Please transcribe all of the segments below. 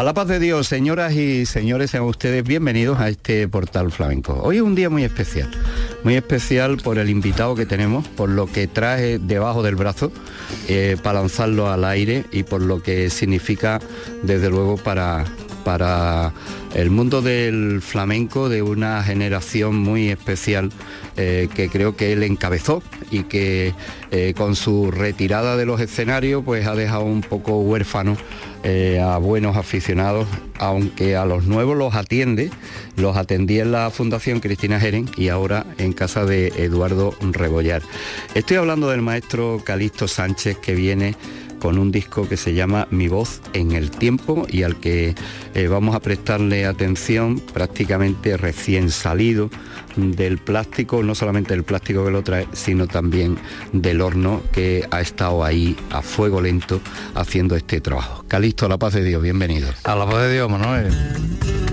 A la paz de Dios, señoras y señores, sean ustedes bienvenidos a este portal flamenco. Hoy es un día muy especial, muy especial por el invitado que tenemos, por lo que trae debajo del brazo eh, para lanzarlo al aire y por lo que significa, desde luego, para, para el mundo del flamenco de una generación muy especial eh, que creo que él encabezó y que eh, con su retirada de los escenarios pues ha dejado un poco huérfano eh, a buenos aficionados, aunque a los nuevos los atiende, los atendía en la Fundación Cristina Jeren y ahora en casa de Eduardo Rebollar. Estoy hablando del maestro Calixto Sánchez que viene con un disco que se llama Mi voz en el tiempo y al que eh, vamos a prestarle atención prácticamente recién salido del plástico, no solamente del plástico que lo trae, sino también del horno que ha estado ahí a fuego lento haciendo este trabajo. Calixto, a la paz de Dios, bienvenido. A la paz de Dios, Manuel.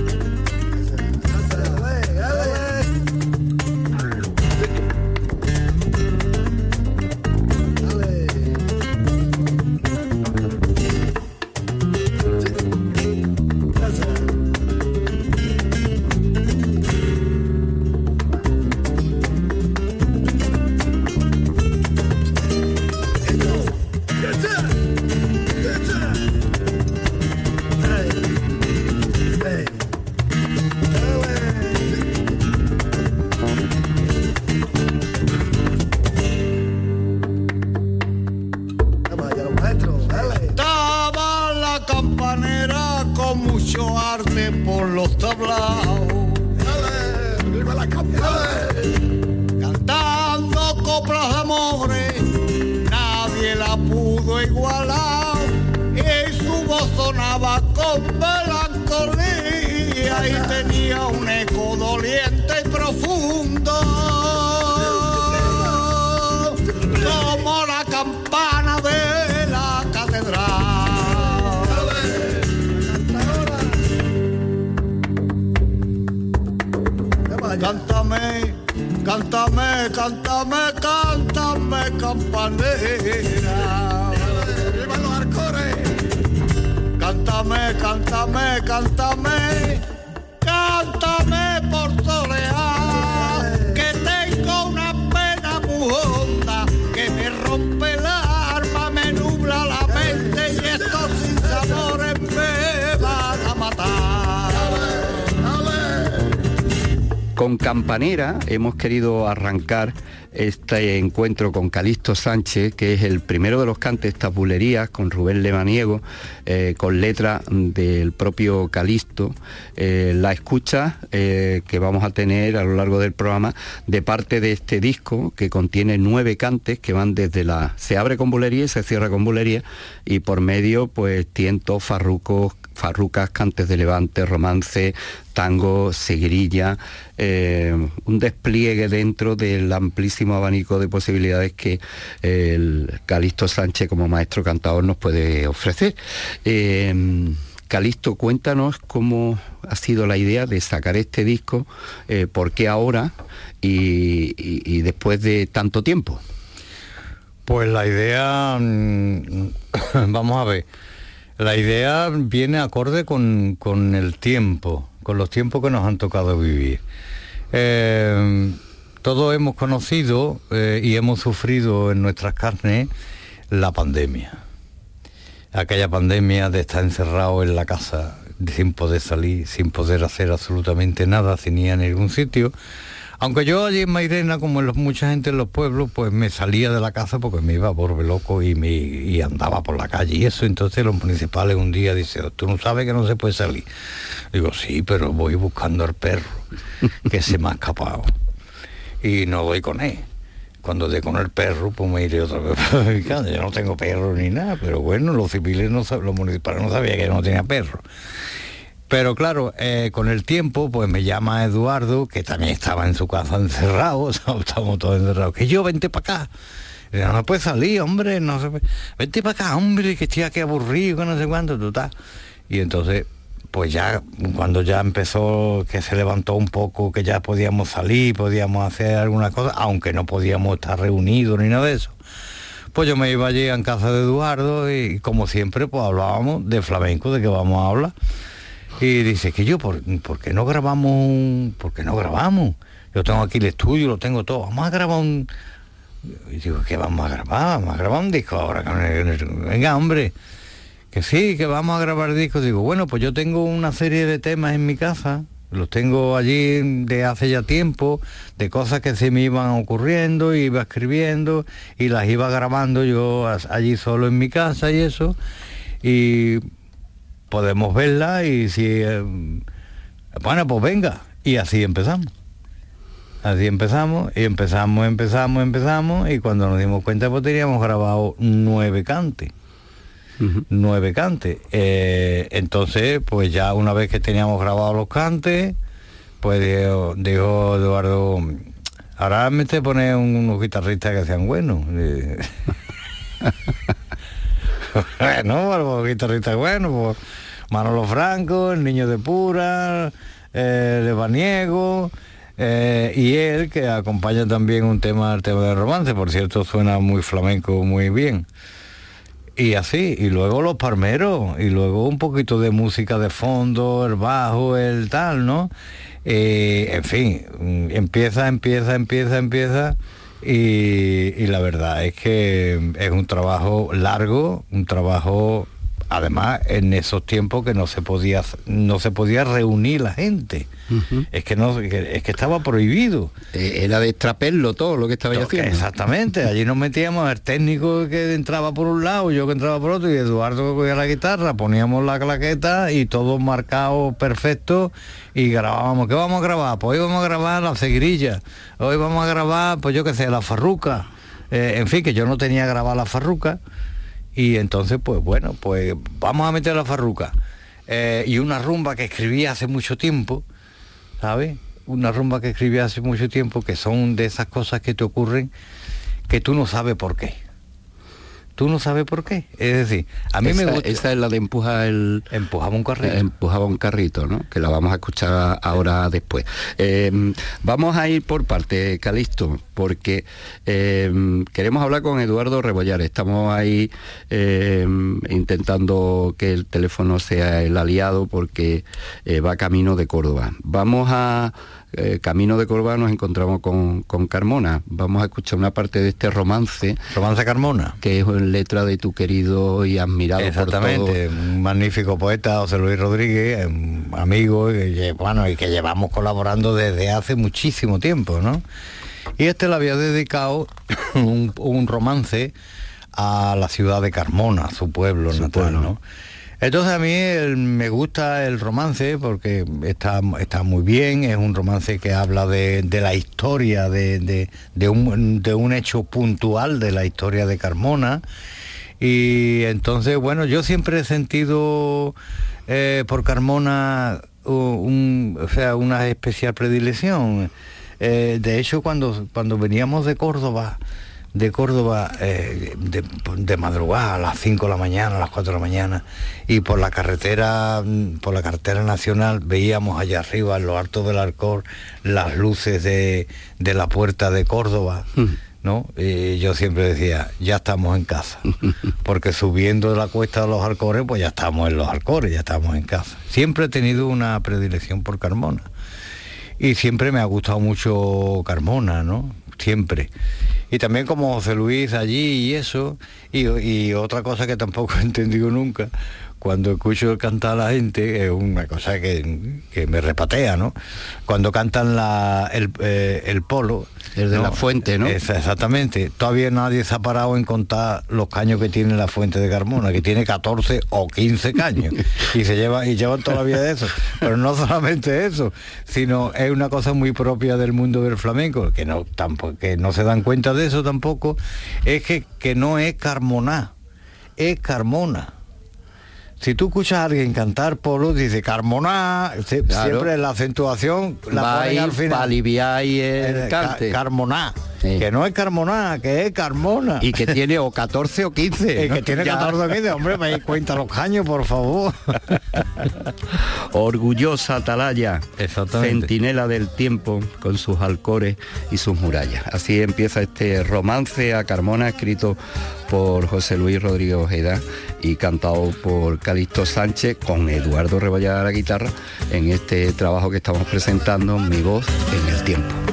Con Campanera hemos querido arrancar este encuentro con Calixto Sánchez, que es el primero de los cantes tabulerías, con Rubén Lemaniego, eh, con letra del propio Calixto. Eh, la escucha eh, que vamos a tener a lo largo del programa de parte de este disco que contiene nueve cantes que van desde la... se abre con bulería y se cierra con bulería y por medio pues tientos, farrucos, farrucas, cantes de levante, romance, tango, seguirilla, eh, un despliegue dentro del amplísimo abanico de posibilidades que el Calixto Sánchez como maestro cantador nos puede ofrecer. Eh, Calixto, cuéntanos cómo ha sido la idea de sacar este disco, eh, por qué ahora y después de tanto tiempo. Pues la idea, mm, vamos a ver, la idea viene acorde con, con el tiempo, con los tiempos que nos han tocado vivir. Eh, todos hemos conocido eh, y hemos sufrido en nuestras carnes la pandemia. Aquella pandemia de estar encerrado en la casa sin poder salir, sin poder hacer absolutamente nada, sin ir a ningún sitio. Aunque yo allí en Mairena, como en los- mucha gente en los pueblos, pues me salía de la casa porque me iba a volver loco y, me, y andaba por la calle y eso. Entonces los municipales un día dicen, tú no sabes que no se puede salir. Digo, sí, pero voy buscando al perro que se me ha escapado. y no doy con él. Cuando doy con el perro, pues me iré otra vez. yo no tengo perro ni nada, pero bueno, los civiles, no, los municipales no sabían que yo no tenía perro. Pero claro, eh, con el tiempo, pues me llama Eduardo, que también estaba en su casa encerrado, estamos todos encerrados, que yo vente para acá. no puede salir, hombre, no se Vente para acá, hombre, que estoy aquí aburrido, que no sé cuánto, estás. Y entonces, pues ya, cuando ya empezó, que se levantó un poco, que ya podíamos salir, podíamos hacer alguna cosa, aunque no podíamos estar reunidos ni nada de eso. Pues yo me iba allí en casa de Eduardo y como siempre, pues hablábamos de flamenco, de que vamos a hablar. Y dice que yo, ¿por, qué no grabamos? ¿Por qué no grabamos? Yo tengo aquí el estudio, lo tengo todo. Vamos a grabar un... Y digo, ¿qué vamos a grabar? Vamos a grabar un disco ahora. Venga, hombre. Que sí, que vamos a grabar discos. Digo, bueno, pues yo tengo una serie de temas en mi casa. Los tengo allí de hace ya tiempo, de cosas que se me iban ocurriendo, iba escribiendo y las iba grabando yo allí solo en mi casa y eso. Y podemos verla y si... Eh, bueno, pues venga. Y así empezamos. Así empezamos y empezamos, empezamos, empezamos y cuando nos dimos cuenta pues teníamos grabado nueve cantes. Nueve cantes. Eh, entonces, pues ya una vez que teníamos grabado los cantes, pues dijo, Eduardo, ahora me te pone unos guitarristas que sean buenos. bueno, los guitarristas buenos, pues Manolo Franco, el niño de Pura, eh, Levaniego, eh, y él que acompaña también un tema, el tema de romance, por cierto suena muy flamenco, muy bien. Y así, y luego los parmeros, y luego un poquito de música de fondo, el bajo, el tal, ¿no? Eh, en fin, empieza, empieza, empieza, empieza. Y, la verdad es que es un trabajo largo, un trabajo además en esos tiempos que no se podía no se podía reunir la gente. Es que no es que estaba prohibido. Eh, era de extraperlo todo lo que estaba haciendo. exactamente allí nos metíamos el técnico que entraba por un lado yo que entraba por otro y Eduardo que cogía la guitarra poníamos la claqueta y todo marcado perfecto y grabábamos ¿qué vamos a grabar? pues hoy vamos a grabar la seguirilla hoy vamos a grabar pues yo qué sé la farruca. Eh, en fin que yo no tenía grabada la farruca y entonces, pues bueno, pues vamos a meter la farruca. Eh, y una rumba que escribí hace mucho tiempo, ¿sabes? Una rumba que escribí hace mucho tiempo, que son de esas cosas que te ocurren que tú no sabes por qué tú no sabes por qué. Es decir, a mí me gusta... Esa es la de empuja el... Empujaba un carrito. Empujaba un carrito, ¿no? Que la vamos a escuchar ahora después. Eh, vamos a ir por parte, Calixto, porque eh, queremos hablar con Eduardo Rebollar. Estamos ahí eh, intentando que el teléfono sea el aliado porque va camino de Córdoba. Vamos a eh, Camino de Córdoba nos encontramos con, Carmona. Vamos a escuchar una parte de este romance. Romance Carmona. Que es en letra de tu querido y admirado Exactamente, un magnífico poeta, José Luis Rodríguez, amigo, y, bueno, y que llevamos colaborando desde hace muchísimo tiempo, ¿no? Y este le había dedicado un, romance a la ciudad de Carmona, su pueblo natal, ¿no? Entonces a mí me gusta el romance porque está, está muy bien, es un romance que habla de, la historia, de, un, hecho puntual de la historia de Carmona. Y entonces, bueno, yo siempre he sentido eh, por Carmona o sea, una especial predilección. Eh, de hecho, cuando, cuando veníamos de Córdoba, de Córdoba eh, de, madrugada a las 5 de la mañana, a las 4 de la mañana, y por la carretera, mm, por la carretera nacional veíamos allá arriba, en lo alto del Alcor, las luces de, la puerta de Córdoba. Mm. ¿No? Y yo siempre decía, ya estamos en casa, porque subiendo de la cuesta de los Alcores, pues ya estamos en los Alcores, ya estamos en casa. Siempre he tenido una predilección por Carmona y siempre me ha gustado mucho Carmona, ¿no? Siempre. Y también como José Luis allí y eso, y, otra cosa que tampoco he entendido nunca, cuando escucho cantar a la gente, es una cosa que, me repatea, ¿no? Cuando cantan la, el, eh, polo, El de la fuente, ¿no? exactamente. Todavía nadie se ha parado en contar los caños que tiene la fuente de Carmona, que tiene 14 o 15 caños. y se lleva, y llevan toda la vida de eso. Pero no solamente eso, sino es una cosa muy propia del mundo del flamenco, que no, tampoco, que no se dan cuenta de eso tampoco, es que, que no es Carmona, es Carmona si tú escuchas a alguien cantar polo, dice Carmona, siempre la acentuación la ponen al final. Para aliviar el, cante. Que no es Carmona, que es Carmona. Y que tiene o 14 o 15. Y que tiene 14 o 15, hombre, me cuenta los caños, por favor. Orgullosa atalaya, centinela del tiempo, con sus alcores y sus murallas. Así empieza este romance a Carmona, escrito por José Luis Rodríguez Ojeda y cantado por Calixto Sánchez con Eduardo Reballada a la guitarra en este trabajo que estamos presentando, Mi voz en el tiempo.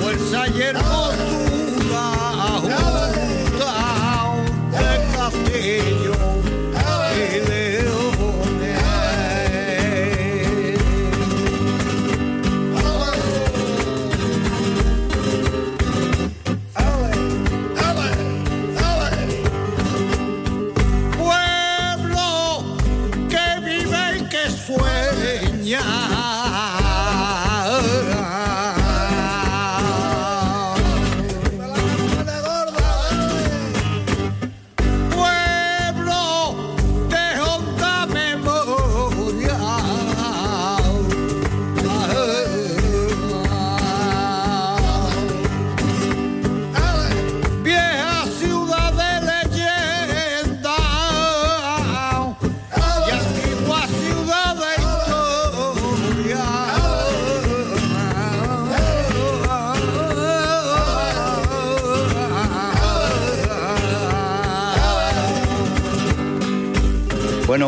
Bueno,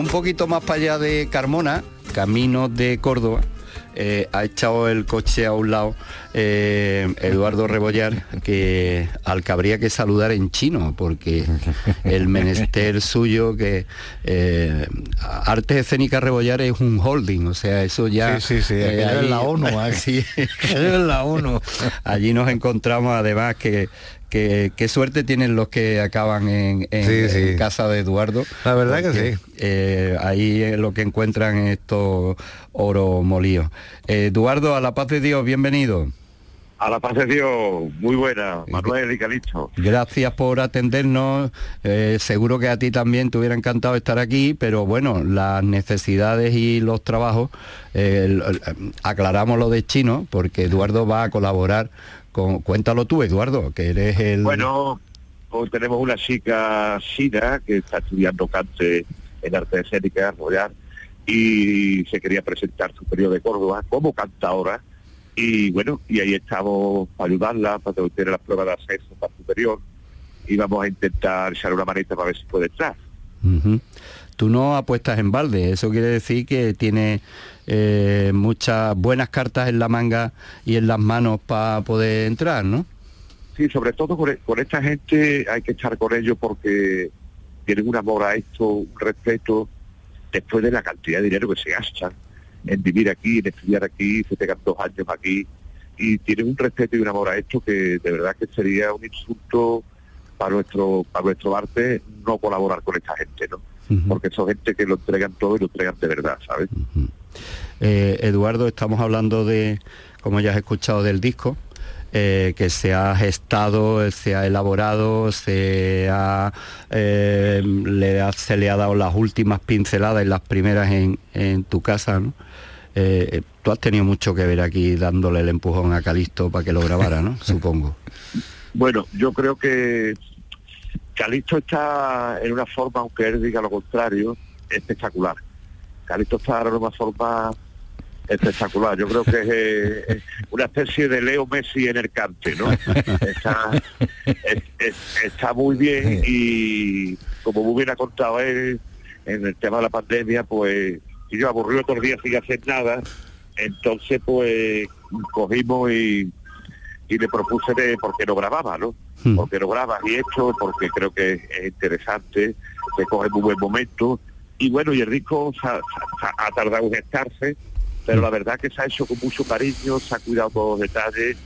un poquito más para allá de Carmona, camino de Córdoba, eh, ha echado el coche a un lado eh, Eduardo Rebollar, que al que habría que saludar en chino, porque el menester suyo que eh, Artes Escénicas Rebollar es un holding, o sea, eso ya... Sí, sí, sí, es la ONU, así, es la ONU. Allí nos encontramos además que Qué, suerte tienen los que acaban en, casa de Eduardo. La verdad que sí. Eh, ahí es lo que encuentran estos oro molíos. Eduardo, a la paz de Dios, bienvenido. A la paz de Dios, muy buena, Manuel y Calixto. Gracias por atendernos. Eh, seguro que a ti también te hubiera encantado estar aquí, pero bueno, las necesidades y los trabajos, eh, aclaramos lo de chino, porque Eduardo va a colaborar cuéntalo tú, Eduardo, que eres el... Bueno, hoy tenemos una chica china que está estudiando cante en arte escénica, Royal, y se quería presentar su periodo de Córdoba como cantadora. Y bueno, y ahí estamos para ayudarla, para tener las pruebas de acceso para superior. Y vamos a intentar echar una manita para ver si puede entrar. Tú no apuestas en balde, eso quiere decir que tiene eh, muchas buenas cartas en la manga y en las manos para poder entrar, ¿no? Sí, sobre todo con, e- con esta gente hay que estar con ellos porque tienen un amor a esto, un respeto, después de la cantidad de dinero que se gastan en vivir aquí, en estudiar aquí, se pegan dos años aquí, y tienen un respeto y un amor a esto que de verdad que sería un insulto para nuestro, para nuestro arte no colaborar con esta gente, ¿no? Porque son gente que lo entregan todo y lo entregan de verdad, ¿sabes? Eh, Eduardo, estamos hablando de, como ya has escuchado, del disco, eh, que se ha gestado, se ha elaborado, se, ha, eh, le ha- se le ha dado las últimas pinceladas y las primeras en, en tu casa, ¿no? Eh, tú has tenido mucho que ver aquí dándole el empujón a Calisto para que lo grabara, ¿no? Supongo. Bueno, yo creo que Calixto está en una forma, aunque él diga lo contrario, espectacular. Calixto está en una forma espectacular. Yo creo que es eh, es una especie de Leo Messi en el cante, ¿no? Está, es- muy bien y como muy bien ha contado él en el tema de la pandemia, pues yo aburrido todos los días sin hacer nada, entonces pues cogimos y, y le propuse de por qué no grababa, ¿no? Hmm. Porque no grabas y esto, porque creo que es interesante, que coge muy buen momento. Y bueno, y el disco se ha, se tardado en gestarse, pero la verdad que se ha hecho con mucho cariño, se ha cuidado todos los detalles,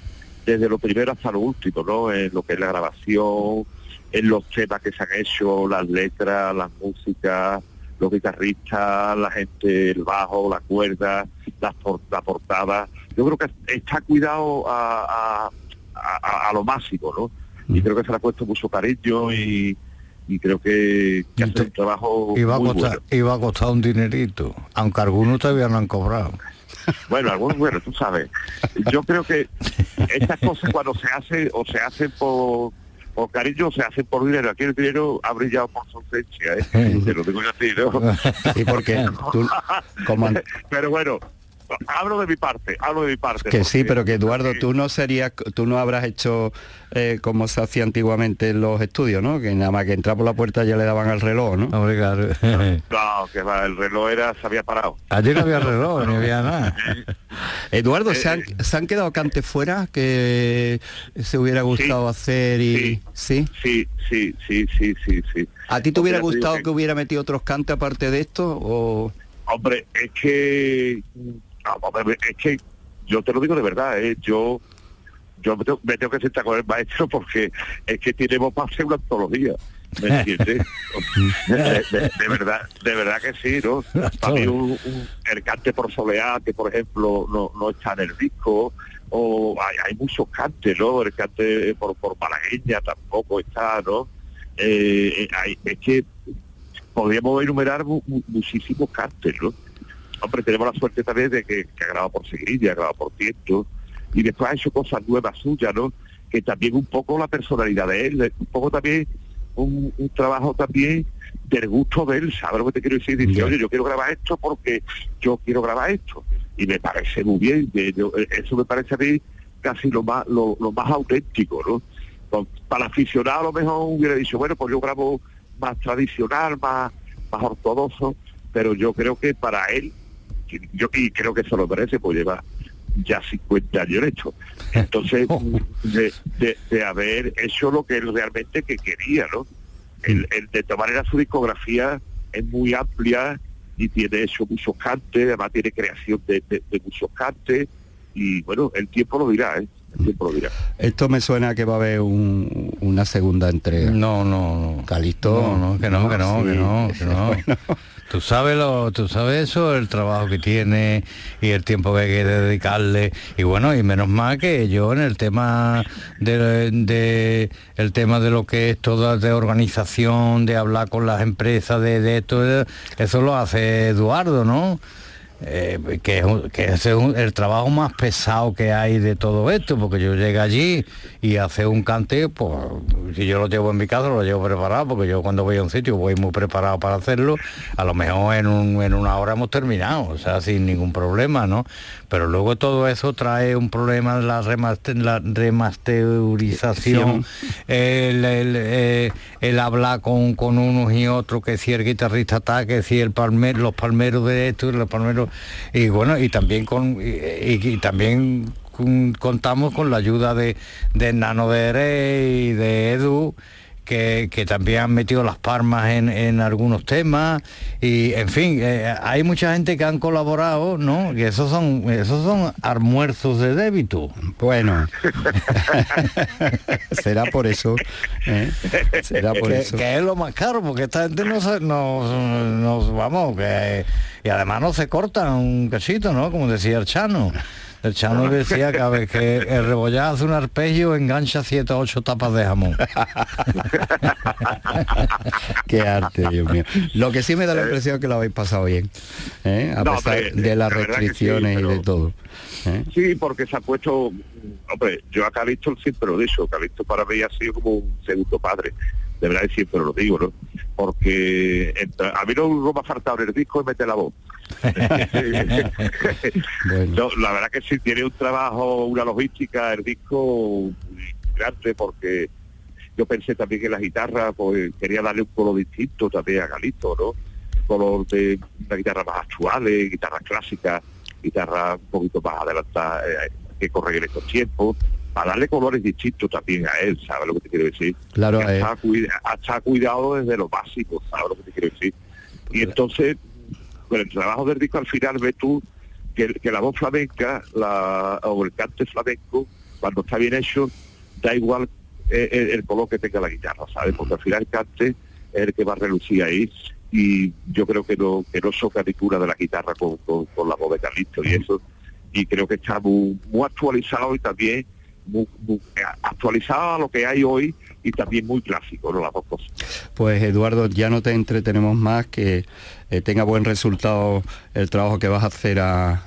desde lo primero hasta lo último, ¿no? En lo que es la grabación, en los temas que se han hecho, las letras, las músicas, los guitarristas, la gente, el bajo, la cuerda, las por- la portada. Yo creo que está cuidado a, a- a- a lo máximo, ¿no? Y creo que se le ha puesto mucho cariño y, y creo que, que hace un trabajo Iba a, muy costar, bueno. iba a costar un dinerito, aunque algunos todavía no han cobrado. Bueno, algunos, bueno, tú sabes. Yo creo que estas cosas cuando se hacen o se hacen por, por cariño o se hacen por dinero. Aquí el dinero ha brillado por su ausencia, ¿eh? Te lo digo yo a ti, ¿no? Sí, porque tú, como Pero bueno, hablo de mi parte, hablo de mi parte. Que sí, pero que Eduardo, tú no serías, tú no habrás hecho eh, como se hacía antiguamente en los estudios, ¿no? Que nada más que entrar por la puerta ya le daban al reloj, ¿no? Hombre, claro. No, que va, el reloj era, se había parado. Allí no había reloj, ni había nada. Eduardo, ¿se han, Eh, se han quedado cantes fuera que se hubiera gustado hacer y sí. Sí, sí, sí, sí, sí, sí. ¿A ti te hubiera gustado digo que hubiera metido otros cantes aparte de esto o Hombre, es que, no, es que yo te lo digo de verdad, ¿eh? yo yo me tengo, me tengo que sentar con el maestro porque es que tenemos para hacer una antología, ¿me entiendes? de, de- de verdad, de verdad que sí, ¿no? Para mí un, un- el cante por soleá, que por ejemplo no, no está en el disco, o hay, hay muchos cantes, ¿no? El cante por, por malagueña tampoco está, ¿no? Eh, eh, hay- es que podríamos enumerar mu- mu- muchísimos cantes, ¿no? Hombre, tenemos la suerte también de que, que ha grabado por Seguirilla, ha grabado por Tiento, y después ha hecho cosas nuevas suyas, ¿no? Que también un poco la personalidad de él, un poco también un, un trabajo también del gusto de él, ¿sabes lo que te quiero decir? Dice, oye, yo quiero grabar esto porque yo quiero grabar esto. Y me parece muy bien, yo- eh, eso me parece a mí casi lo más, lo, lo más auténtico, ¿no? Con- para aficionado a lo mejor hubiera dicho, bueno, pues yo grabo más tradicional, más, más ortodoxo, pero yo creo que para él, yo y creo que se lo merece, pues lleva ya 50 años esto. Entonces, de, de- de haber hecho lo que él realmente que quería, ¿no? El, el de todas maneras su discografía es muy amplia y tiene hecho muchos cantes, además tiene creación de, de- de muchos cantes y bueno, el tiempo lo dirá, ¿eh? El tiempo lo dirá. esto me suena que va a haber un- una segunda entrega? No, no, no. Calixto. No, no, que no, que no, Sí. que no, que no. Tú sabes lo, tú sabes eso, el trabajo que tiene y el tiempo que hay que dedicarle. Y bueno, y menos mal que yo en el tema de, de- el tema de lo que es toda de organización, de hablar con las empresas, de, de esto, eso lo hace Eduardo, ¿no? Eh, que, es, el trabajo más pesado que hay de todo esto, porque yo llego allí y hace un cante, pues si yo lo llevo en mi casa, lo llevo preparado, porque yo cuando voy a un sitio voy muy preparado para hacerlo, a lo mejor en, una hora hemos terminado, o sea, sin ningún problema, ¿no? Pero luego todo eso trae un problema de la, remasterización, el, eh, el, hablar con, con unos y otros, que si el guitarrista está, que si el palmer, los palmeros de esto y los palmeros y bueno, y también con y, también contamos con la ayuda de, de Nano de y de Edu que, también han metido las palmas en, algunos temas. Y en fin eh, hay mucha gente que han colaborado no que esos son esos son almuerzos de débito. Bueno. Será por eso ¿eh? será por que, eso. que es lo más caro porque esta gente no nos, nos vamos que y además no se corta un cachito no como decía el Chano el Chano decía que, que el rebollado hace un arpegio, engancha siete o ocho tapas de jamón. Qué arte, Dios mío. Lo que sí me da la impresión es que lo habéis pasado bien, ¿eh? a pesar de las restricciones y de todo. ¿eh? Sí, porque se ha puesto, hombre, yo a Calixto siempre lo he dicho, Calixto para mí ha sido como un segundo padre de verdad siempre lo digo, ¿no? Porque a mí no, me ha faltado el disco y mete la voz. la verdad que sí, tiene un trabajo, una logística, el disco grande porque yo pensé también que la guitarra, pues quería darle un color distinto también a Galito, ¿no? Color de una guitarra más actual, guitarras clásicas, guitarra un poquito más adelantada, eh, que corre en estos tiempos para darle colores distintos también a él, ¿sabes lo que te quiero decir? Claro, eh. hasta, cuidado desde lo básico, ¿sabes lo que te quiero decir? Y entonces, con el trabajo del disco al final ves tú que, la voz flamenca la, o el cante flamenco, cuando está bien hecho, da igual eh, el, color que tenga la guitarra, ¿sabes? Porque al final el cante es el que va a relucir ahí y yo creo que no, que no soca ni de la guitarra con, la voz de Carlito y eso y creo que está muy actualizado y también actualizada a lo que hay hoy y también muy clásico, ¿no? Las dos cosas. Pues Eduardo, ya no te entretenemos más, que eh, tenga buen resultado el trabajo que vas a hacer a,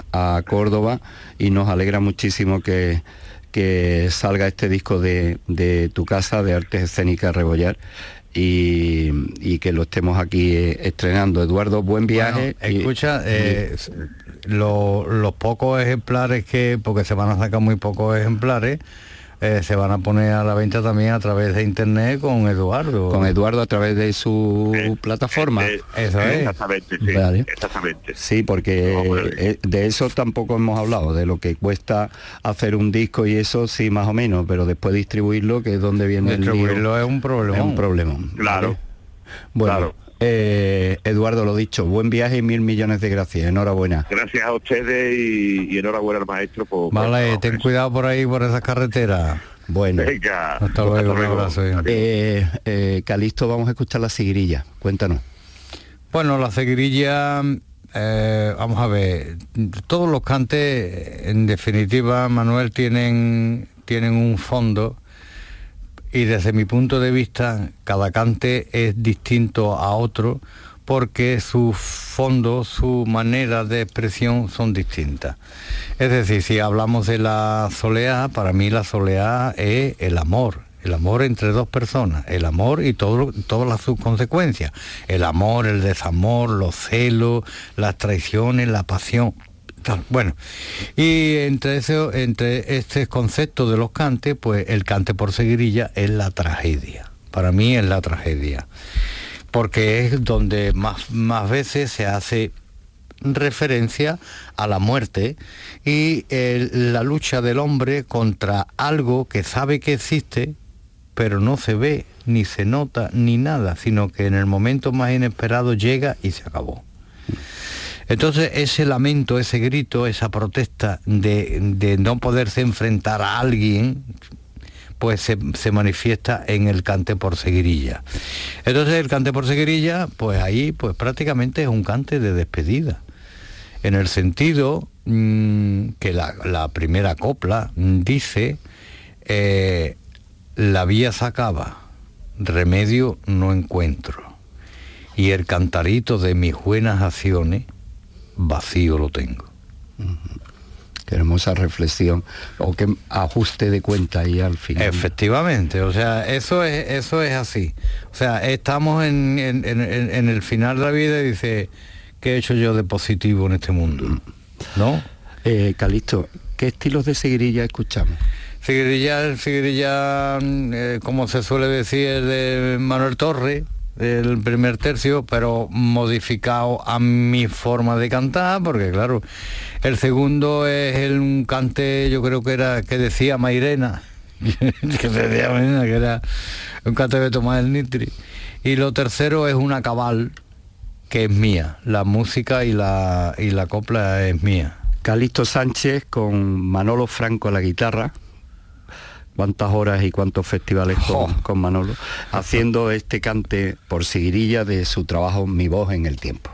Córdoba y nos alegra muchísimo que, que salga este disco de, de tu casa de artes escénicas Rebollar y, que lo estemos aquí eh, estrenando. Eduardo, buen viaje. escucha, eh, los pocos ejemplares que, porque se van a sacar muy pocos ejemplares, eh, se van a poner a la venta también a través de internet con Eduardo. Con Eduardo a través de su plataforma. eso es. Exactamente, sí. Exactamente. Sí, porque de eso tampoco hemos hablado, de lo que cuesta hacer un disco y eso sí más o menos, pero después distribuirlo, que es donde viene el Distribuirlo es un problema. Es un problema. Claro. Bueno. Eh, Eduardo, lo dicho, buen viaje y mil millones de gracias. Enhorabuena. Gracias a ustedes y, enhorabuena al maestro. Por, vale, ten cuidado por ahí, por esas carreteras. Bueno, Venga, hasta luego, un abrazo. Eh, eh, Calisto, vamos a escuchar la seguirilla. Cuéntanos. Bueno, la seguirilla, vamos a ver, todos los cantes, en definitiva, Manuel, tienen, tienen un fondo y desde mi punto de vista cada cante es distinto a otro porque su fondo, su manera de expresión son distintas. Es decir, si hablamos de la soleá, para mí la soleá es el amor, el amor entre dos personas, el amor y todo, todas las subconsecuencias, el amor, el desamor, los celos, las traiciones, la pasión. Bueno, y entre, ese, entre este concepto de los cantes, pues el cante por seguirilla es la tragedia. Para mí es la tragedia. Porque es donde más, más veces se hace referencia a la muerte y la lucha del hombre contra algo que sabe que existe, pero no se ve, ni se nota, ni nada, sino que en el momento más inesperado llega y se acabó. Entonces ese lamento, ese grito, esa protesta de, no poderse enfrentar a alguien, pues se, manifiesta en el cante por seguirilla. Entonces el cante por seguirilla, pues ahí pues prácticamente es un cante de despedida, en el sentido mm, que la, primera copla dice, eh, la vía se acaba, remedio no encuentro, y el cantarito de mis buenas acciones vacío lo tengo. Qué hermosa reflexión o qué ajuste de cuenta ahí al final. Efectivamente, o sea, eso es, eso es así. O sea, estamos en, el final de la vida y dice, ¿qué he hecho yo de positivo en este mundo? ¿No? Eh, Calixto, ¿qué estilos de seguirilla escuchamos? Seguirilla, seguirilla, mm, eh, como se suele decir, de Manuel Torre, el primer tercio, pero modificado a mi forma de cantar, porque claro, el segundo es el, un cante, yo creo que era, que decía Mairena, que decía Mairena, que era un cante de Tomás el Nitri. Y lo tercero es una cabal, que es mía, la música y la, y la copla es mía. Calixto Sánchez con Manolo Franco a la guitarra, cuántas horas y cuántos festivales con, Manolo, haciendo este cante por seguirilla de su trabajo Mi voz en el tiempo.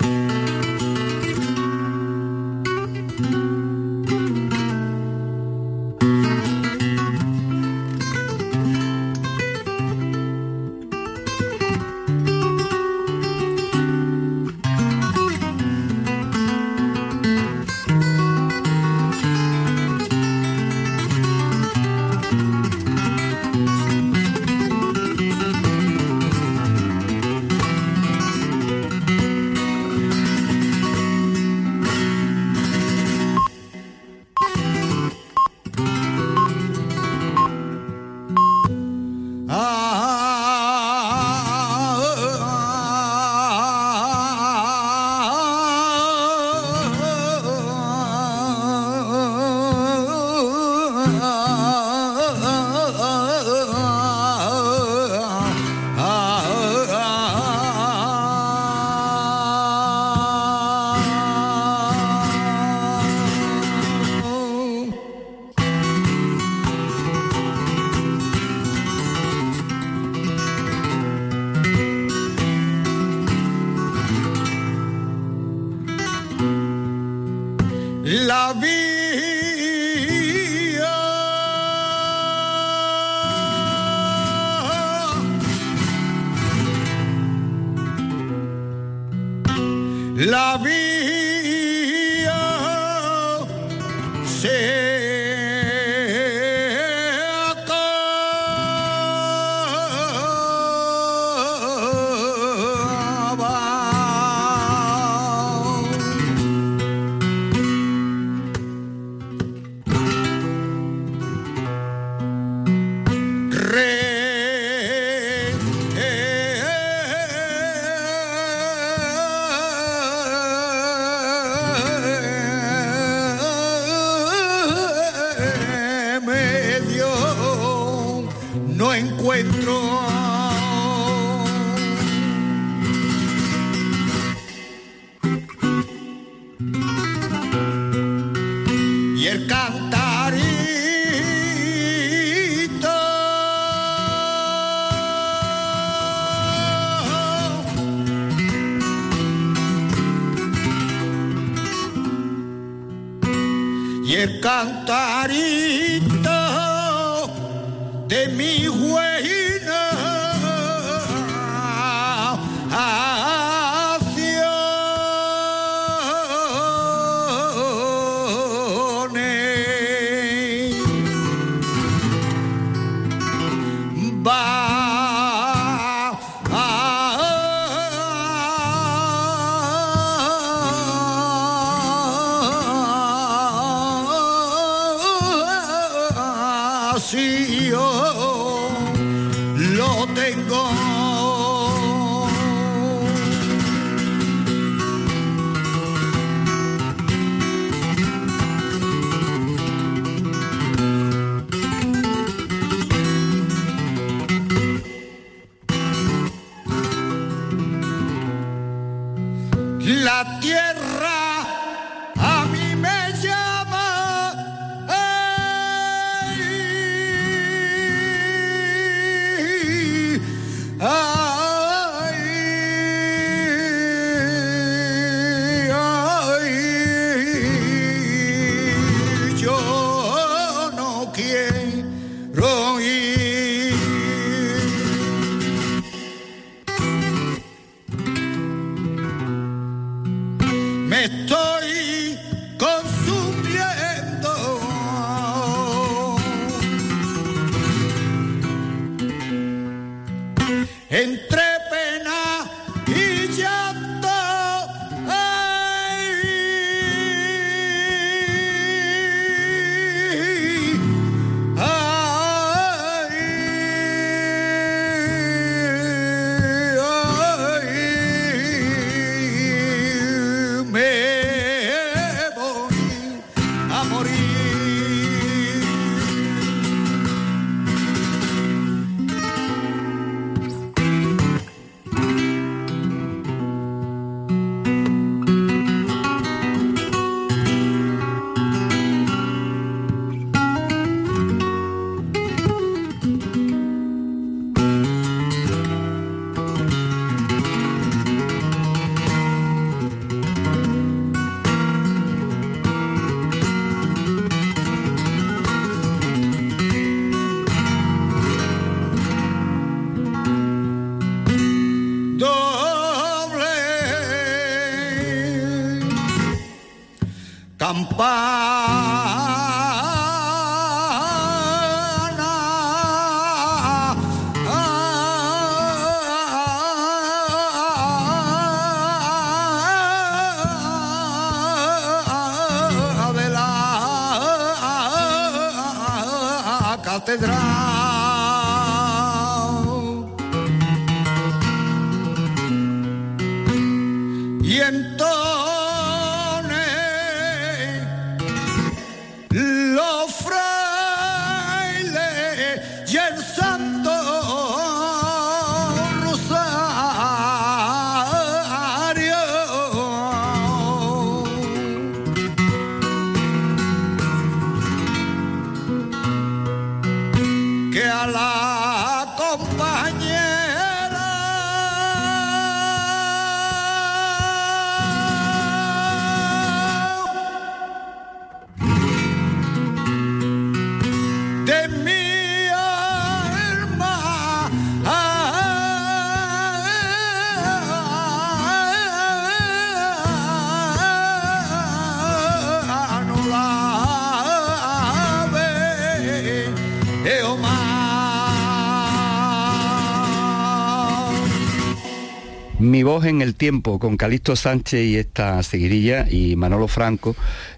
En el tiempo con Calixto Sánchez y esta seguirilla y Manolo Franco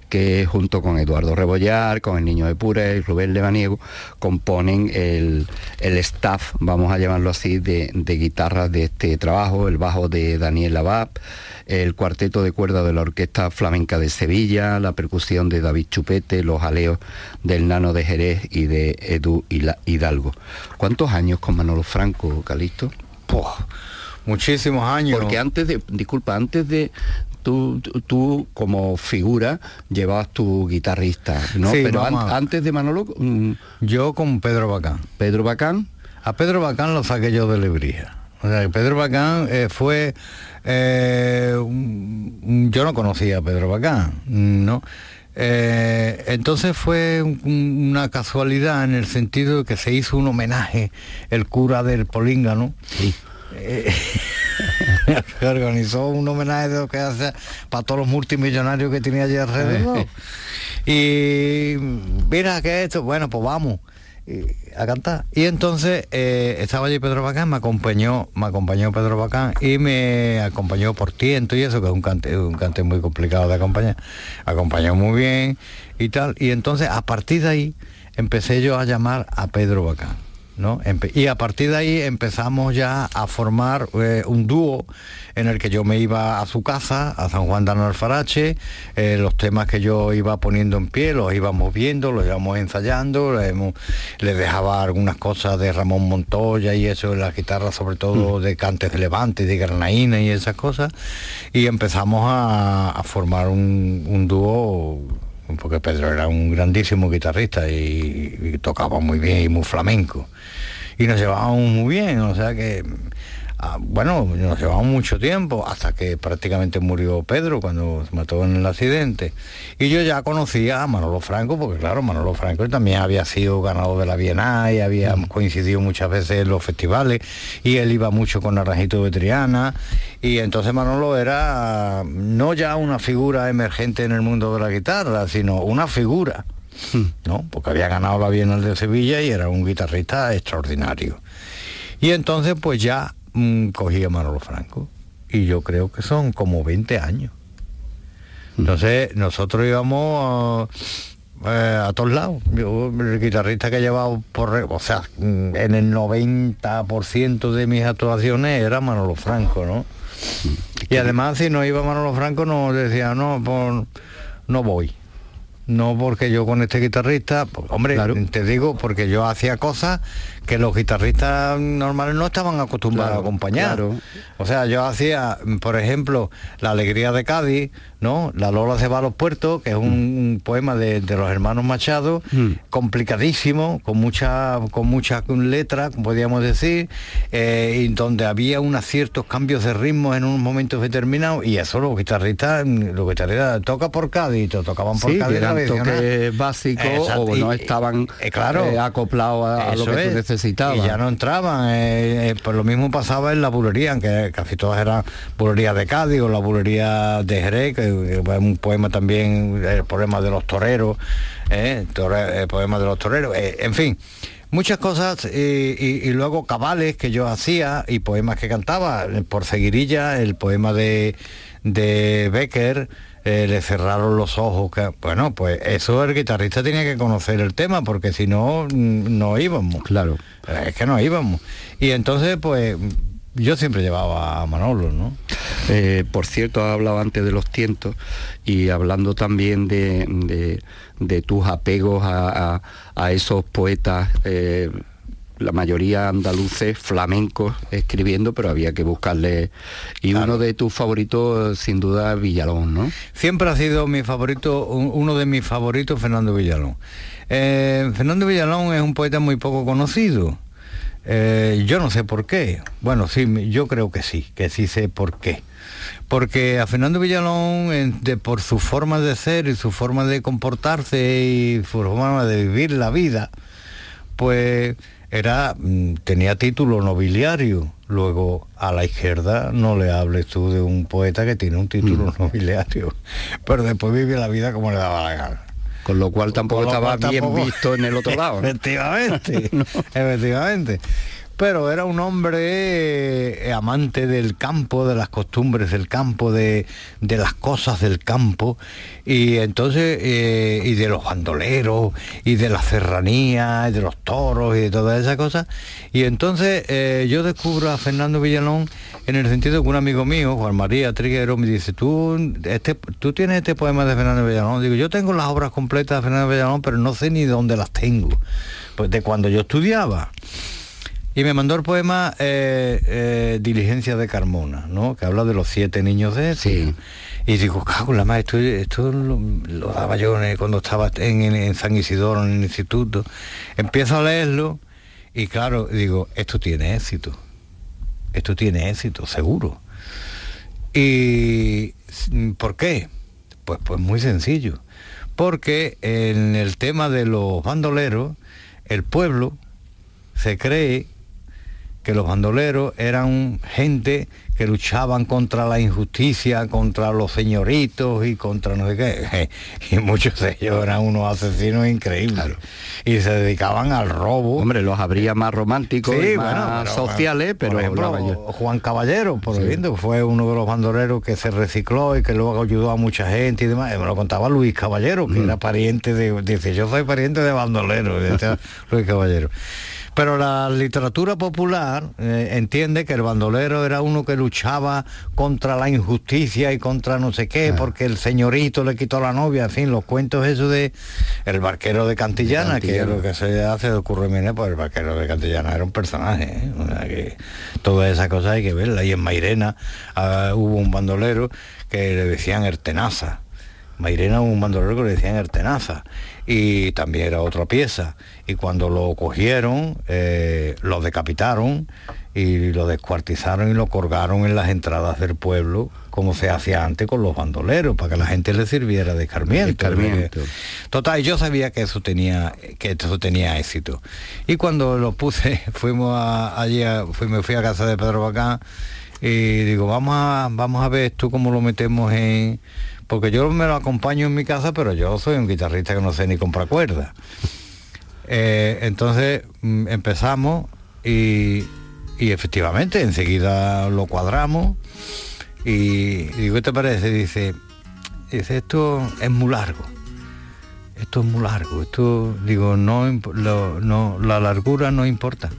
que junto con Eduardo Rebollar, con el Niño de Pura y Rubén Levaniego componen el, el staff, vamos a llamarlo así, de, de guitarras de este trabajo, el bajo de Daniel Abab, el cuarteto de cuerda de la Orquesta Flamenca de Sevilla, la percusión de David Chupete, los aleos del Nano de Jerez y de Edu Hidalgo. ¿Cuántos años con Manolo Franco, Calixto? Puah, muchísimos años. Porque antes de, disculpa, antes de tú, tú- tú como figura llevabas tu guitarrista, ¿no? Sí, Pero an- antes de Manolo, mm, Yo con Pedro Bacán. Pedro Bacán, A Pedro Bacán lo saqué yo de Lebrija. O sea, Pedro Bacán eh, fue... eh, un- yo no conocía a Pedro Bacán, ¿no? Eh, entonces fue un- una casualidad en el sentido de que se hizo un homenaje, el cura del Políngano. Eh, se organizó un homenaje de lo que hace para todos los multimillonarios que tenía allí alrededor. y mira que esto, bueno, pues vamos y- a cantar. Y entonces eh, estaba allí Pedro Bacán, me acompañó, me acompañó Pedro Bacán y me acompañó por tiento y eso, que es un cante, un cante muy complicado de acompañar. Acompañó muy bien y tal. Y entonces a partir de ahí empecé yo a llamar a Pedro Bacán. Y a partir de ahí empezamos ya a formar eh, un dúo en el que yo me iba a su casa, a San Juan de Alfarache, eh, los temas que yo iba poniendo en pie, los íbamos viendo, los íbamos ensayando, le, dejaba algunas cosas de Ramón Montoya y eso, de la guitarra sobre todo de Cantes de Levante, de Granaína y esas cosas, y empezamos a, a formar un, un dúo porque Pedro era un grandísimo guitarrista y, tocaba muy bien y muy flamenco. Y nos llevábamos muy bien, o sea que, ah, bueno, nos llevamos mucho tiempo, hasta que prácticamente murió Pedro cuando se mató en el accidente. Y yo ya conocía a Manolo Franco, porque claro, Manolo Franco también había sido ganador de la Bienal y había coincidido muchas veces en los festivales, y él iba mucho con Naranjito de Triana, y entonces Manolo era no ya una figura emergente en el mundo de la guitarra, sino una figura, ¿no? Porque había ganado la Bienal de Sevilla y era un guitarrista extraordinario. Y entonces pues ya mm, cogí a Manolo Franco, y yo creo que son como 20 años. Entonces nosotros íbamos eh, a todos lados. Yo, el guitarrista que he llevado por, o sea, mm, en el 90% de mis actuaciones era Manolo Franco, ¿no? Y además si no iba Manolo Franco no decía, no, pues, no voy. No porque yo con este guitarrista, pues, hombre, Claro. te digo, porque yo hacía cosas que los guitarristas normales no estaban acostumbrados Claro, a acompañar. claro. O sea, yo hacía, mm, por ejemplo, La Alegría de Cádiz, ¿no? La Lola se va a los puertos, que es un, un poema de, de los hermanos Machado, Mm. complicadísimo, con mucha, con mucha letra, podríamos decir, eh, y donde había unos ciertos cambios de ritmo en unos momentos determinados, y eso los guitarristas, mm, los guitarristas toca por Cádiz, tocaban por sí, Cádiz. eran toques básicos o no estaban eh, claro, eh, acoplados a, a lo que tú Y ya no entraban. eh, eh, pues lo mismo pasaba en la bulería, aunque casi todas eran bulerías de Cádiz o la bulería de Jerez, que, que es un poema también, el poema de los toreros, eh, tore- el poema de los toreros, eh, en fin. Muchas cosas eh, y, y luego cabales que yo hacía y poemas que cantaba. Por seguirilla, el poema de, de Becker, eh, le cerraron los ojos. Que, bueno, pues eso el guitarrista tenía que conocer el tema, porque si no, mm, no íbamos. Claro. Es que no íbamos. Y entonces, pues, yo siempre llevaba a Manolo, ¿no? Eh, por cierto, has hablado antes de los tientos y hablando también de, de- de tus apegos a, a- a esos poetas, eh, la mayoría andaluces, flamencos, escribiendo, pero había que buscarle. Y Claro. uno de tus favoritos, sin duda, Villalón, ¿no? Siempre ha sido mi favorito, un- uno de mis favoritos, Fernando Villalón. Eh, Fernando Villalón es un poeta muy poco conocido. Eh, yo no sé por qué. Bueno, sí, yo creo que sí, que sí sé por qué. Porque a Fernando Villalón, en- de- por su forma de ser y su forma de comportarse y su forma de vivir la vida, pues era mm, tenía título nobiliario. Luego a la izquierda no le hables tú de un poeta que tiene un título nobiliario, pero después vive la vida como le daba la gana. Con lo cual tampoco estaba bien visto en el otro lado. ¿no? Efectivamente, efectivamente. Pero era un hombre eh, amante del campo, de las costumbres del campo, de, de las cosas del campo, y entonces, eh, y de los bandoleros, y de la serranía, y de los toros, y de todas esas cosas. Y entonces eh, yo descubro a Fernando Villalón en el sentido que un amigo mío, Juan María Triguero, me dice, tú, este, tú tienes este poema de Fernando Villalón. Digo, yo tengo las obras completas de Fernando Villalón, pero no sé ni dónde las tengo. Pues de cuando yo estudiaba. Y me mandó el poema eh, eh, Diligencia de Carmona, ¿no? Que habla de los siete niños de. Sí. Y digo, cago en la madre, esto, esto lo, lo daba yo cuando estaba en, en- San Isidoro, en el instituto. Empiezo a leerlo y claro, digo, esto tiene éxito. Esto tiene éxito, seguro. ¿Y por qué? Pues, pues muy sencillo. Porque en el tema de los bandoleros, el pueblo se cree que los bandoleros eran gente que luchaban contra la injusticia, contra los señoritos y contra no sé qué. Y muchos de ellos eran unos asesinos increíbles. Y se dedicaban al robo. Hombre, los habría más románticos y más pero, sociales, por pero ejemplo, mayor- Juan Caballero, por ejemplo, fue uno de los bandoleros que se recicló y que luego ayudó a mucha gente y demás. Y me lo contaba Luis Caballero, Mm. que era pariente de, dice, yo soy pariente de bandolero, decía Luis Caballero. Pero la literatura popular eh, entiende que el bandolero era uno que luchaba contra la injusticia y contra no sé qué, porque el señorito le quitó la novia, en fin, los cuentos eso de el barquero de Cantillana, que es lo que se hace de ocurre pues el barquero de Cantillana era un personaje, ¿eh? O sea que todas esas cosas hay que verlas. Y en Mairena ah, hubo un bandolero que le decían Ertenaza. Mairena un bandolero que le decían Ertenaza. Y también era otra pieza. Y cuando lo cogieron, eh, lo decapitaron y lo descuartizaron y lo colgaron en las entradas del pueblo, como se hacía antes con los bandoleros, para que la gente le sirviera de escarmiento. Total, yo sabía que eso tenía, que eso tenía éxito. Y cuando lo puse, fuimos a- allí, a- fui, me fui a casa de Pedro Bacán y digo, vamos a, vamos a ver esto cómo lo metemos en. Porque yo me lo acompaño en mi casa, pero yo soy un guitarrista que no sé ni comprar cuerdas. Eh, entonces mm, empezamos y, efectivamente enseguida lo cuadramos y digo, ¿qué te parece? Dice, dice, esto es muy largo. Esto es muy largo. Esto, digo, no, no la largura no importa.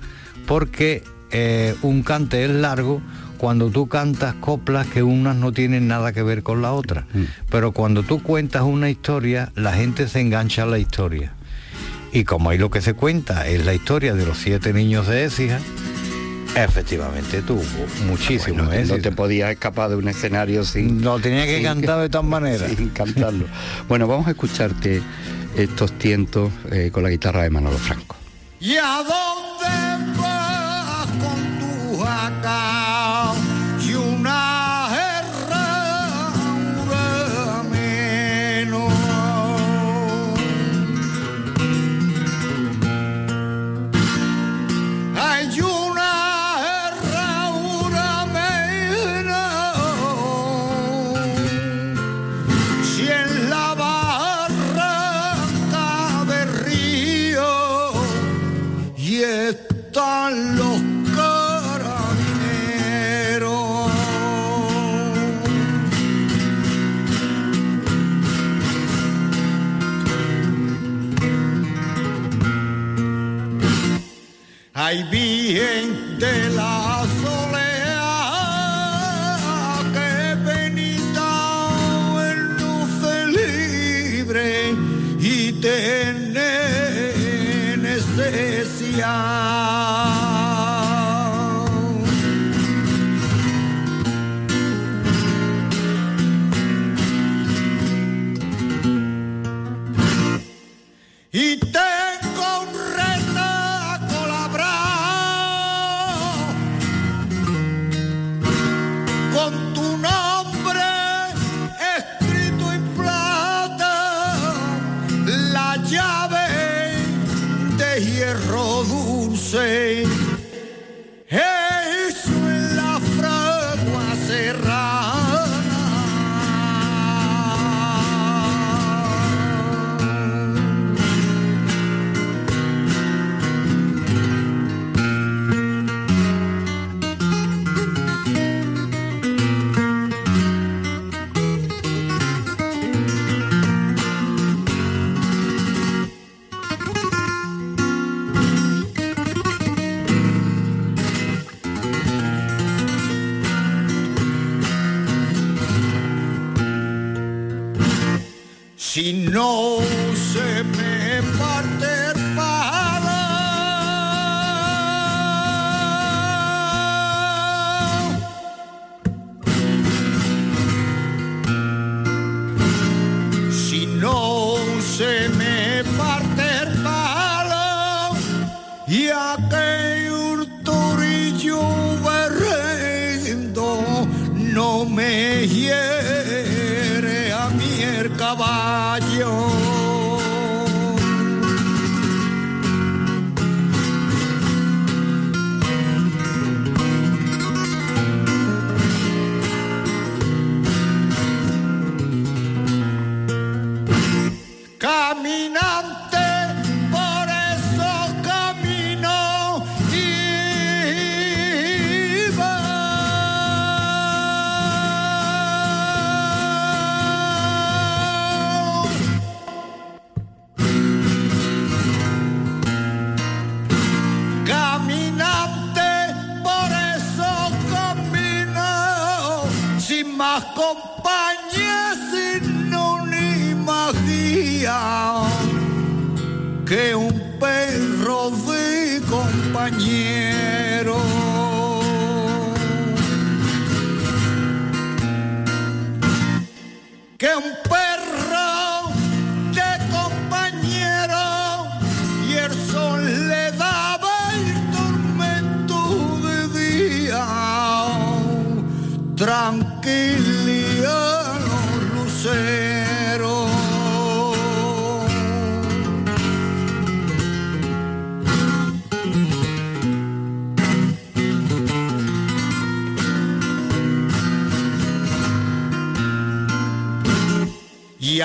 Porque eh, un cante es largo cuando tú cantas coplas que unas no tienen nada que ver con la otra. Pero cuando tú cuentas una historia, la gente se engancha a la historia. Y como ahí lo que se cuenta es la historia de los siete niños de Écija, efectivamente tuvo muchísimo Bueno, no te podías escapar de un escenario sin... Lo tenía que sin- cantar de todas maneras. Sin cantarlo. Bueno, vamos a escucharte estos tientos eh, con la guitarra de Manolo Franco. ¿Y a dónde vas con tu jaca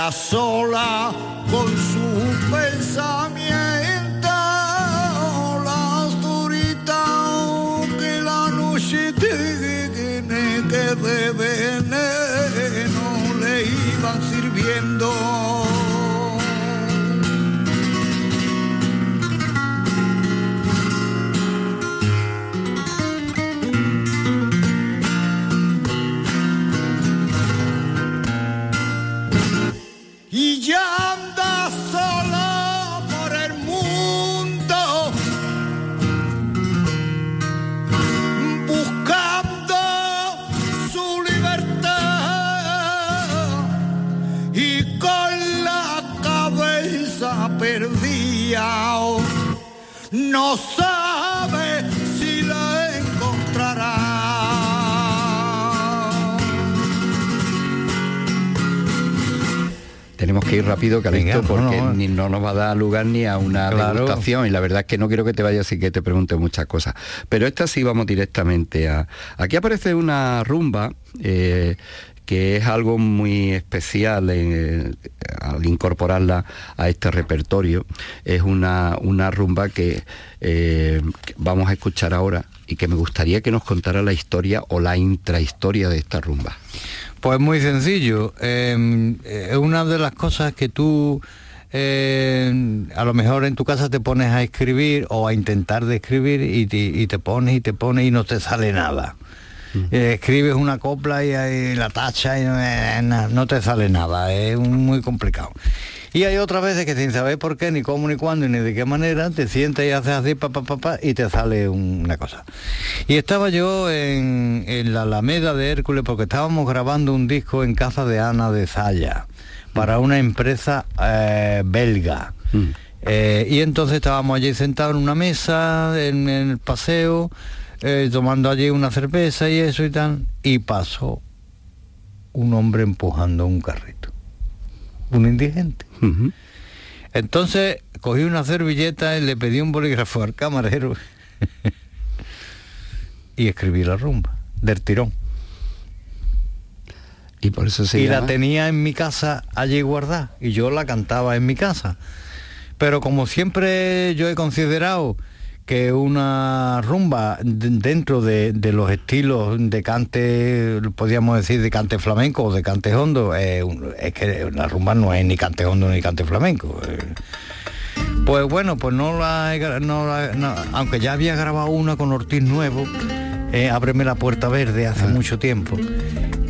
sola con su que ir rápido, Calixto, no, porque no. ni no nos va a dar lugar ni a una Claro. degustación. Y la verdad es que no quiero que te vayas y que te pregunte muchas cosas. Pero esta sí vamos directamente a... Aquí aparece una rumba eh, que es algo muy especial eh, al incorporarla a este repertorio. Es una, una rumba que, eh, que vamos a escuchar ahora y que me gustaría que nos contara la historia o la intrahistoria de esta rumba. Pues muy sencillo. eh, Es una de las cosas que tú eh, a lo mejor en tu casa te pones a escribir o a intentar de escribir y te, y te pones y te pones y no te sale nada. Eh, escribes una copla y, la tacha y no, eh, no te sale nada, es muy complicado. Y hay otras veces que sin saber por qué, ni cómo, ni cuándo, ni de qué manera, te sientas y haces así, pa, pa, pa, pa, y te sale un- una cosa. Y estaba yo en, en la Alameda de Hércules porque estábamos grabando un disco en casa de Ana de Zaya para una empresa eh, belga. Mm. Eh, y entonces estábamos allí sentados en una mesa, en, en el paseo, eh, tomando allí una cerveza y eso y tal, y pasó un hombre empujando un carrito, un indigente. Entonces cogí una servilleta y le pedí un bolígrafo al camarero y escribí la rumba, del tirón. Y por eso se y llama- la tenía en mi casa allí guardada y yo la cantaba en mi casa. Pero como siempre yo he considerado que una rumba dentro de, de los estilos de cante, podríamos decir de cante flamenco o de cante hondo, eh, es que la rumba no es ni cante hondo ni cante flamenco. eh. Pues bueno, pues no la, he no la- no- aunque ya había grabado una con Ortiz Nuevo, eh, Ábreme la puerta verde hace mucho tiempo.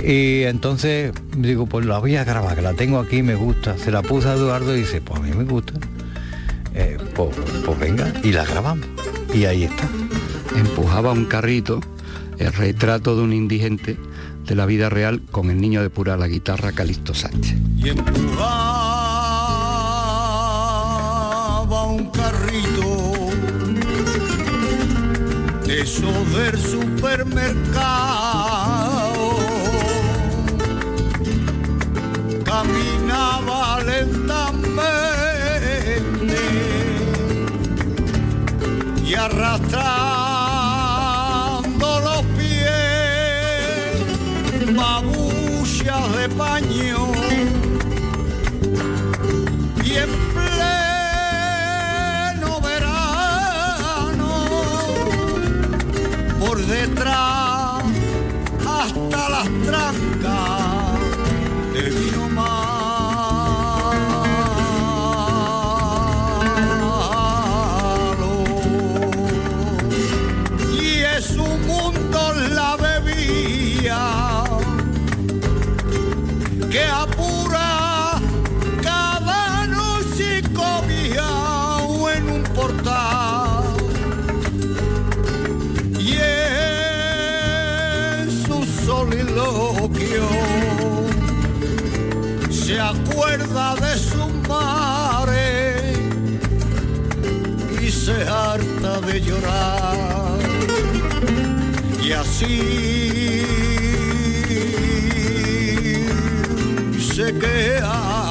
Y entonces digo, pues la voy a grabar, que la tengo aquí, me gusta. Se la puse a Eduardo y dice, pues a mí me gusta. Eh, pues, pues venga, y la grabamos. Y ahí está. empujaba un carrito el retrato de un indigente de la vida real con el niño de pura la guitarra Calixto Sánchez. y empujaba un carrito de esos del supermercado. Caminaba lentamente y arrastrando los pies babuchas de paño y en pleno verano por detrás hasta las trancas de vino de llorar. Y así se queda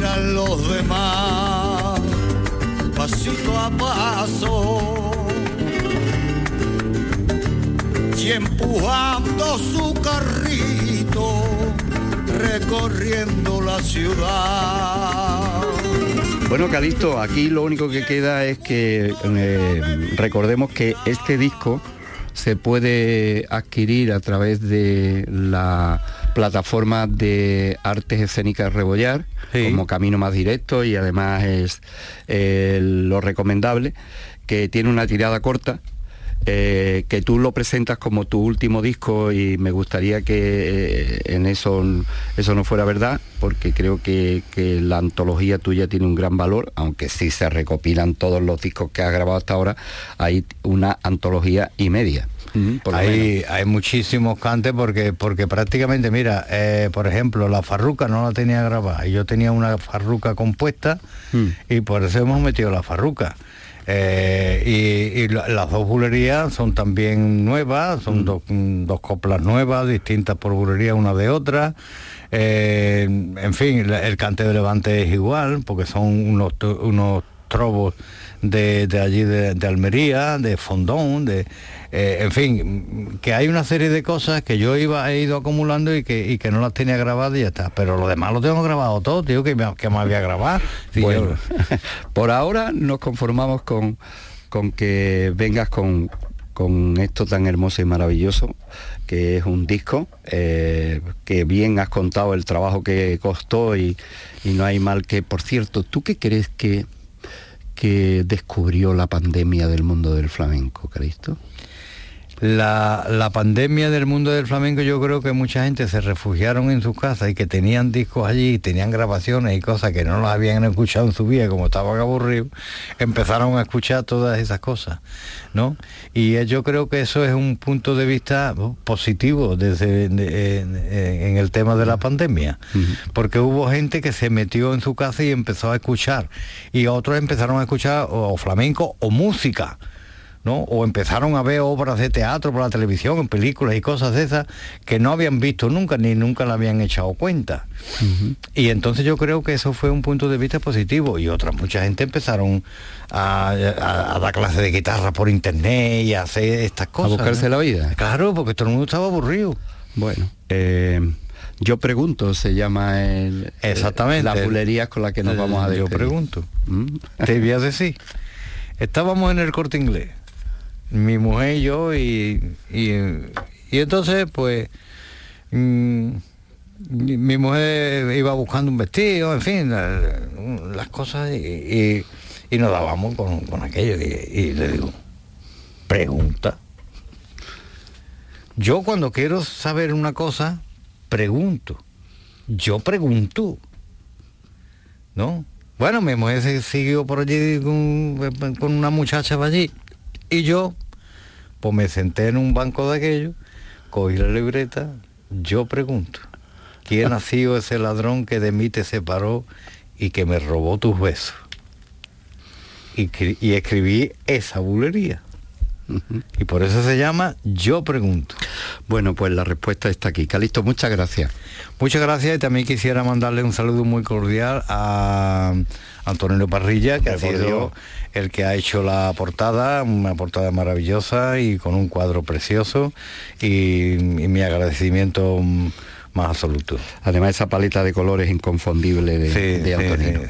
los demás, pasito a paso, y empujando su carrito, recorriendo la ciudad. Bueno, Calixto, aquí lo único que queda es que eh, recordemos que este disco se puede adquirir a través de la plataforma de artes escénicas Rebollar Sí. como camino más directo y además es eh, lo recomendable que tiene una tirada corta eh, que tú lo presentas como tu último disco y me gustaría que eh, en eso, eso no fuera verdad, porque creo que, que la antología tuya tiene un gran valor, aunque sí se recopilan todos los discos que has grabado hasta ahora, hay una antología y media. Hay, hay muchísimos cantes porque, porque prácticamente, mira, eh, por ejemplo, la farruca no la tenía grabada y yo tenía una farruca compuesta Mm. y por eso hemos metido la farruca. Eh, y y la- las dos bulerías son también nuevas, son dos, mm, dos coplas nuevas, distintas por bulería una de otra. Eh, en fin, el cante de Levante es igual, porque son unos, unos trobos de, allí de, Almería, de Fondón, de, eh, en fin, que hay una serie de cosas que yo iba, he ido acumulando y que, que no las tenía grabadas y ya está. Pero lo demás lo tengo grabado todo, tío, que me, que me había grabado. bueno, por ahora nos conformamos con, con que vengas con, con esto tan hermoso y maravilloso que es un disco eh, que bien has contado el trabajo que costó y, y, no hay mal que por cierto tú qué crees que que descubrió la pandemia del mundo del flamenco Cristo la, pandemia del mundo del flamenco yo creo que mucha gente se refugiaron en sus casas y que tenían discos allí, tenían grabaciones y cosas que no las habían escuchado en su vida, como estaban aburridos, empezaron a escuchar todas esas cosas, ¿no? Y yo creo que eso es un punto de vista positivo desde en, el tema de la pandemia, porque hubo gente que se metió en su casa y empezó a escuchar, y otros empezaron a escuchar o flamenco o música o empezaron a ver obras de teatro por la televisión, en películas y cosas de esas que no habían visto nunca ni nunca le habían echado cuenta. Y entonces yo creo que eso fue un punto de vista positivo y otra mucha gente empezaron a, dar clases de guitarra por internet y a hacer estas cosas. A buscarse la vida. Claro, porque todo el mundo estaba aburrido. Bueno, eh, yo pregunto, se llama el, Exactamente. la bulería con la que nos vamos a despedir. Yo pregunto. ¿Mm? Te voy a decir. Estábamos en el corte inglés mi mujer y yo y, y, entonces pues mm, mi mujer iba buscando un vestido, en fin, las cosas y, nos dábamos con, aquello y, le digo, pregunta. Yo cuando quiero saber una cosa, pregunto. Yo pregunto. ¿No? Bueno, mi mujer se siguió por allí con, con una muchacha allí y yo, pues me senté en un banco de aquello, cogí la libreta, yo pregunto, ¿quién ha sido ese ladrón que de mí te separó y que me robó tus besos? Y, y escribí esa bulería. Y por eso se llama Yo Pregunto. Bueno, pues la respuesta está aquí. Calisto, muchas gracias. Muchas gracias y también quisiera mandarle un saludo muy cordial a Antonio Parrilla, que ha sido el que ha hecho la portada, una portada maravillosa y con un cuadro precioso y, mi agradecimiento más absoluto. Además esa paleta de colores inconfundible de, de Antonio.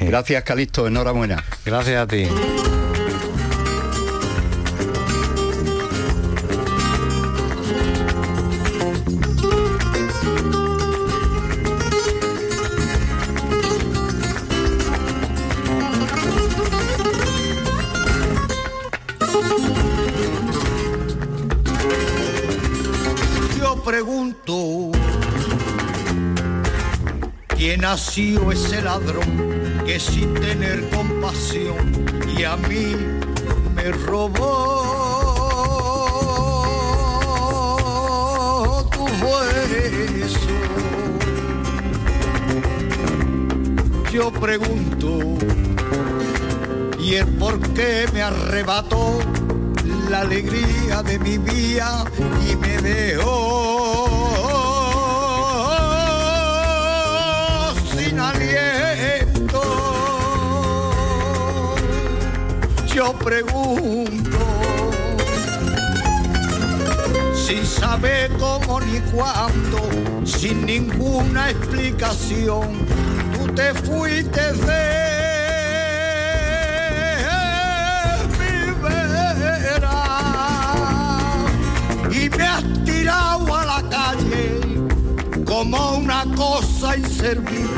Gracias Calixto, enhorabuena. Gracias a ti. Nació ese ladrón que sin tener compasión y a mí me robó tu hueso. Yo pregunto, ¿y el por qué me arrebató la alegría de mi vida y me dejó? Yo pregunto, sin saber cómo ni cuándo, sin ninguna explicación, tú te fuiste de mi vera y me has tirado a la calle como una cosa inservible,